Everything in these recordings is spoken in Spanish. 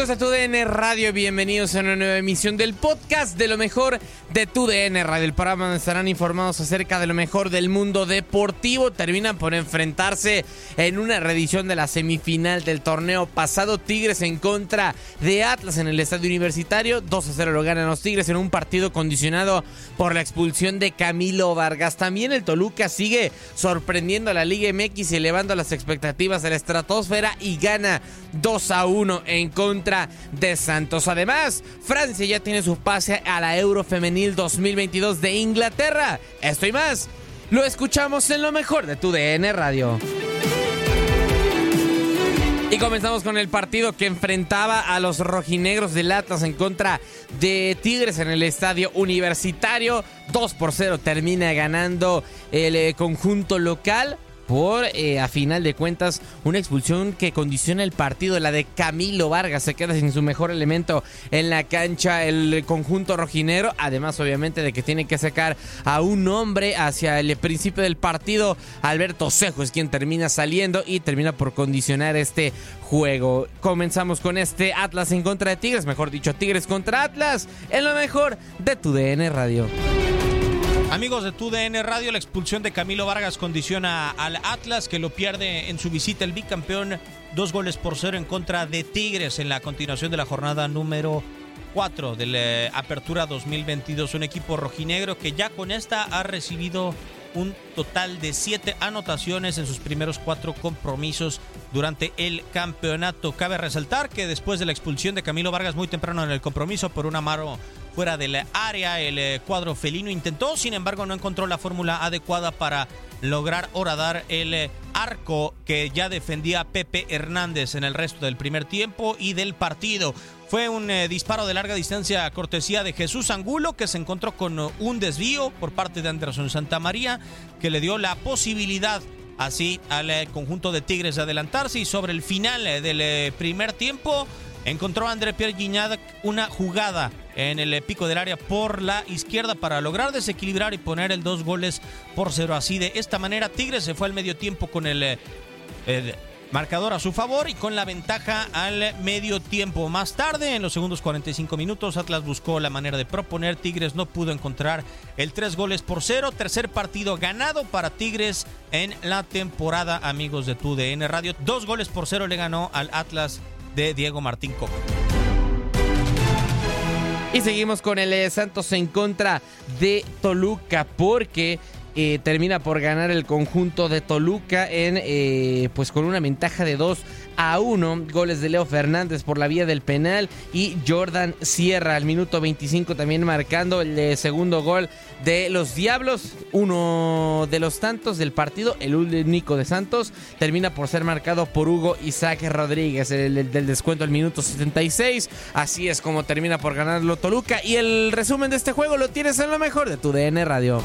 Amigos de TUDN Radio? Bienvenidos a una nueva emisión del podcast de lo mejor de TUDN Radio. El programa donde estarán informados acerca de lo mejor del mundo deportivo. Terminan por enfrentarse en una reedición de la semifinal del torneo pasado. Tigres en contra de Atlas en el estadio universitario. 2 a 0 lo ganan los Tigres en un partido condicionado por la expulsión de Camilo Vargas. También el Toluca sigue sorprendiendo a la Liga MX y elevando las expectativas de la estratosfera y gana 2 a 1 en contra de Santos. Además, Francia ya tiene su pase a la Euro Femenil 2022 de Inglaterra. Esto y más, lo escuchamos en lo mejor de tu DN Radio. Y comenzamos con el partido que enfrentaba a los rojinegros del Atlas en contra de Tigres en el estadio universitario. 2 por 0 termina ganando el eh, conjunto local por, eh, a final de cuentas, una expulsión que condiciona el partido, la de Camilo Vargas. Se queda sin su mejor elemento en la cancha el conjunto rojinero. Además, obviamente, de que tiene que sacar a un hombre hacia el principio del partido. Alberto Cejo es quien termina saliendo y termina por condicionar este juego. Comenzamos con este Atlas en contra de Tigres, mejor dicho, Tigres contra Atlas, en lo mejor de tu DN Radio. Amigos de TUDN Radio, la expulsión de Camilo Vargas condiciona al Atlas que lo pierde en su visita el bicampeón dos goles por cero en contra de Tigres en la continuación de la jornada número 4 de la Apertura 2022. Un equipo rojinegro que ya con esta ha recibido un total de siete anotaciones en sus primeros cuatro compromisos durante el campeonato. Cabe resaltar que después de la expulsión de Camilo Vargas muy temprano en el compromiso por un amaro fuera del área, el eh, cuadro felino intentó, sin embargo no encontró la fórmula adecuada para lograr horadar el eh, arco que ya defendía Pepe Hernández en el resto del primer tiempo y del partido. Fue un eh, disparo de larga distancia cortesía de Jesús Angulo que se encontró con un desvío por parte de Anderson Santamaría que le dio la posibilidad así al conjunto de Tigres de adelantarse y sobre el final del primer tiempo encontró a André Pierre Guignac una jugada en el pico del área por la izquierda para lograr desequilibrar y poner el dos goles por cero. Así de esta manera Tigres se fue al medio tiempo con el, eh, el marcador a su favor y con la ventaja al medio tiempo. Más tarde, en los segundos 45 minutos, Atlas buscó la manera de proponer. Tigres no pudo encontrar el tres goles por cero. Tercer partido ganado para Tigres en la temporada, amigos de TUDN Radio. Dos goles por cero le ganó al Atlas de Diego Martín Coca. Y seguimos con el eh, Santos en contra de Toluca porque eh, termina por ganar el conjunto de Toluca en eh, pues con una ventaja de 2 a 1. Goles de Leo Fernández por la vía del penal y Jordan Sierra al minuto 25 también marcando el eh, segundo gol de los Diablos. Uno de los tantos del partido, el único de Santos, termina por ser marcado por Hugo Isaac Rodríguez el, del descuento al minuto 76. Así es como termina por ganarlo Toluca. Y el resumen de este juego lo tienes en lo mejor de tu DN Radio.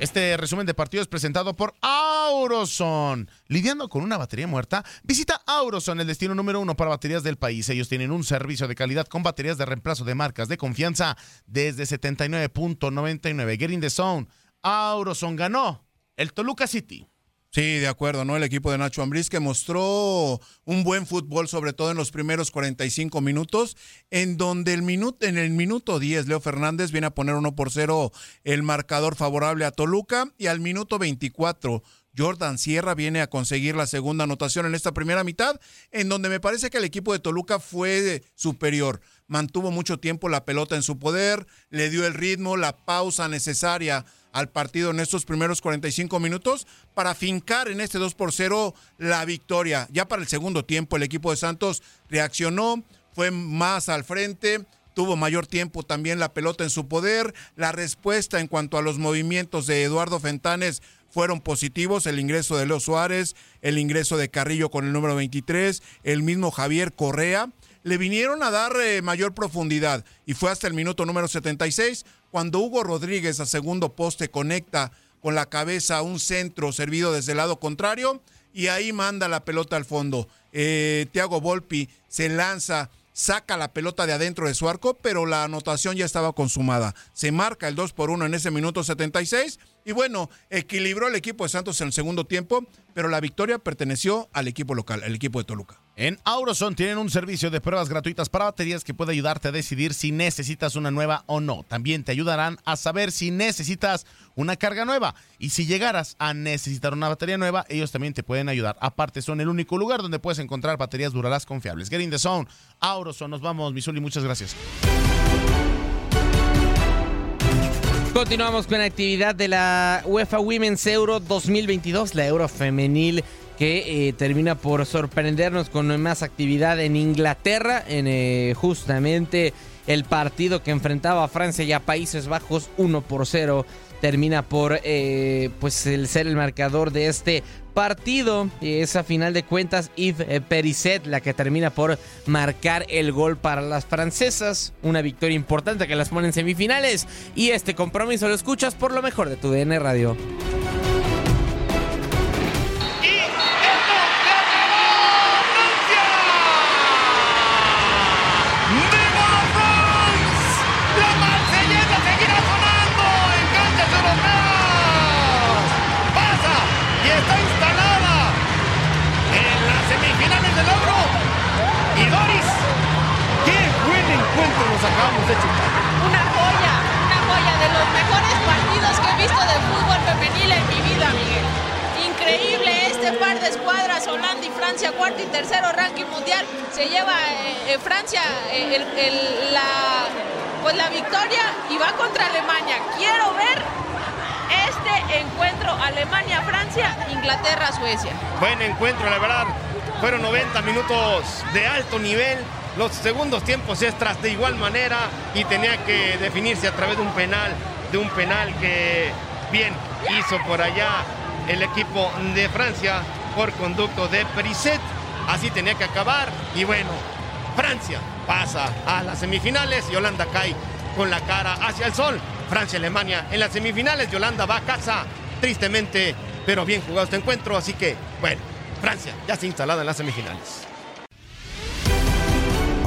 Este resumen de partido es presentado por Auroson. Lidiando con una batería muerta, visita Auroson, el destino número uno para baterías del país. Ellos tienen un servicio de calidad con baterías de reemplazo de marcas de confianza desde 79.99. Getting the Zone. Auroson ganó el Toluca City. Sí, de acuerdo, ¿no? El equipo de Nacho Ambriz que mostró un buen fútbol, sobre todo en los primeros 45 minutos, en donde el minuto, en el minuto 10, Leo Fernández viene a poner 1 por 0 el marcador favorable a Toluca, y al minuto 24, Jordan Sierra viene a conseguir la segunda anotación en esta primera mitad, en donde me parece que el equipo de Toluca fue superior. Mantuvo mucho tiempo la pelota en su poder, le dio el ritmo, la pausa necesaria al partido en estos primeros 45 minutos para fincar en este 2 por 0 la victoria. Ya para el segundo tiempo el equipo de Santos reaccionó, fue más al frente, tuvo mayor tiempo también la pelota en su poder. La respuesta en cuanto a los movimientos de Eduardo Fentanes fueron positivos, el ingreso de Leo Suárez, el ingreso de Carrillo con el número 23, el mismo Javier Correa le vinieron a dar eh, mayor profundidad y fue hasta el minuto número 76 cuando Hugo Rodríguez a segundo poste conecta con la cabeza un centro servido desde el lado contrario y ahí manda la pelota al fondo. Eh, Tiago Volpi se lanza, saca la pelota de adentro de su arco, pero la anotación ya estaba consumada. Se marca el 2 por 1 en ese minuto 76 y bueno, equilibró el equipo de Santos en el segundo tiempo, pero la victoria perteneció al equipo local, al equipo de Toluca. En Auroson tienen un servicio de pruebas gratuitas para baterías que puede ayudarte a decidir si necesitas una nueva o no. También te ayudarán a saber si necesitas una carga nueva. Y si llegaras a necesitar una batería nueva, ellos también te pueden ayudar. Aparte, son el único lugar donde puedes encontrar baterías duradas confiables. Get in the zone. Auroson, nos vamos, Misuli, muchas gracias. Continuamos con la actividad de la UEFA Women's Euro 2022, la Euro femenil que eh, termina por sorprendernos con más actividad en Inglaterra, en eh, justamente el partido que enfrentaba a Francia y a Países Bajos 1 por 0 termina por eh, pues el ser el marcador de este partido. Es a final de cuentas Yves Perisset la que termina por marcar el gol para las francesas. Una victoria importante que las pone en semifinales. Y este compromiso lo escuchas por lo mejor de tu DN Radio. Acabamos de Una joya, una joya de los mejores partidos que he visto de fútbol femenil en mi vida, Miguel. Increíble este par de escuadras, Holanda y Francia, cuarto y tercero ranking mundial. Se lleva eh, eh, Francia eh, la, pues la victoria y va contra Alemania. Quiero ver este encuentro Alemania-Francia, Inglaterra-Suecia. Buen encuentro, la verdad. Fueron 90 minutos de alto nivel los segundos tiempos extras de igual manera y tenía que definirse a través de un penal, de un penal que bien hizo por allá el equipo de Francia por conducto de Perisset. Así tenía que acabar y bueno, Francia pasa a las semifinales y Holanda cae con la cara hacia el sol. Francia-Alemania en las semifinales, Yolanda va a casa, tristemente, pero bien jugado este encuentro, así que bueno, Francia ya está instalada en las semifinales.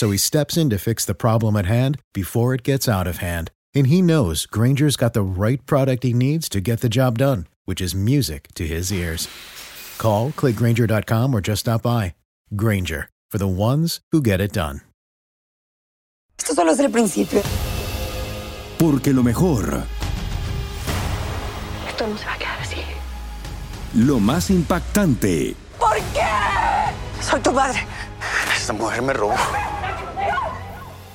So he steps in to fix the problem at hand before it gets out of hand. And he knows Granger's got the right product he needs to get the job done, which is music to his ears. Call, clickgranger.com, or just stop by. Granger, for the ones who get it done. Esto solo es el principio. Porque lo mejor, Esto no se va a quedar así. lo más impactante, ¿Por qué? Soy tu padre. Esta mujer me robó.